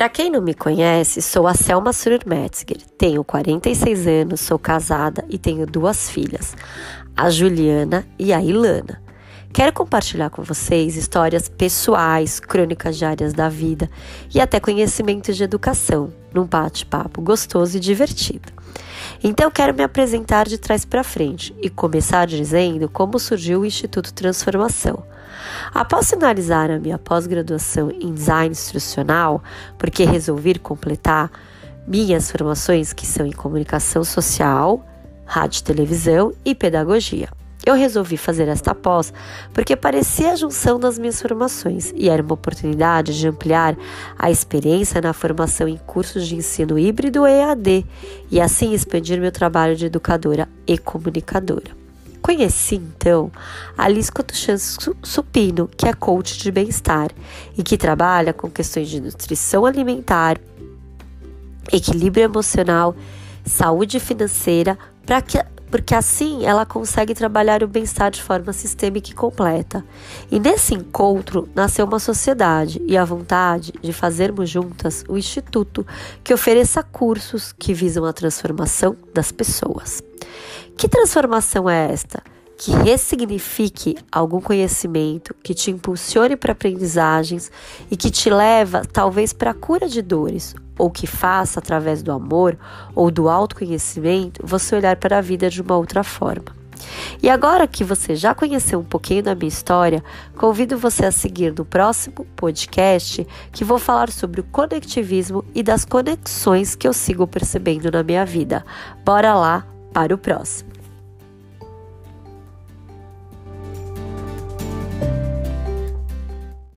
Para quem não me conhece, sou a Selma Surmetzger, tenho 46 anos, sou casada e tenho duas filhas, a Juliana e a Ilana. Quero compartilhar com vocês histórias pessoais, crônicas diárias da vida e até conhecimentos de educação, num bate-papo gostoso e divertido. Então, quero me apresentar de trás para frente e começar dizendo como surgiu o Instituto Transformação. Após finalizar a minha pós-graduação em design instrucional, porque resolvi completar minhas formações que são em comunicação social, rádio e televisão e pedagogia. Eu resolvi fazer esta pós porque parecia a junção das minhas formações e era uma oportunidade de ampliar a experiência na formação em cursos de ensino híbrido EAD e assim expandir meu trabalho de educadora e comunicadora. Conheci então a Alice Cotuchan Supino, que é coach de bem-estar e que trabalha com questões de nutrição alimentar, equilíbrio emocional, saúde financeira, porque assim ela consegue trabalhar o bem-estar de forma sistêmica e completa. E nesse encontro nasceu uma sociedade e a vontade de fazermos juntas um instituto que ofereça cursos que visam a transformação das pessoas. Que transformação é esta? Que ressignifique algum conhecimento, que te impulsione para aprendizagens e que te leva talvez para a cura de dores, ou que faça através do amor ou do autoconhecimento você olhar para a vida de uma outra forma. E agora que você já conheceu um pouquinho da minha história, convido você a seguir no próximo podcast que vou falar sobre o conectivismo e das conexões que eu sigo percebendo na minha vida. Bora lá para o próximo.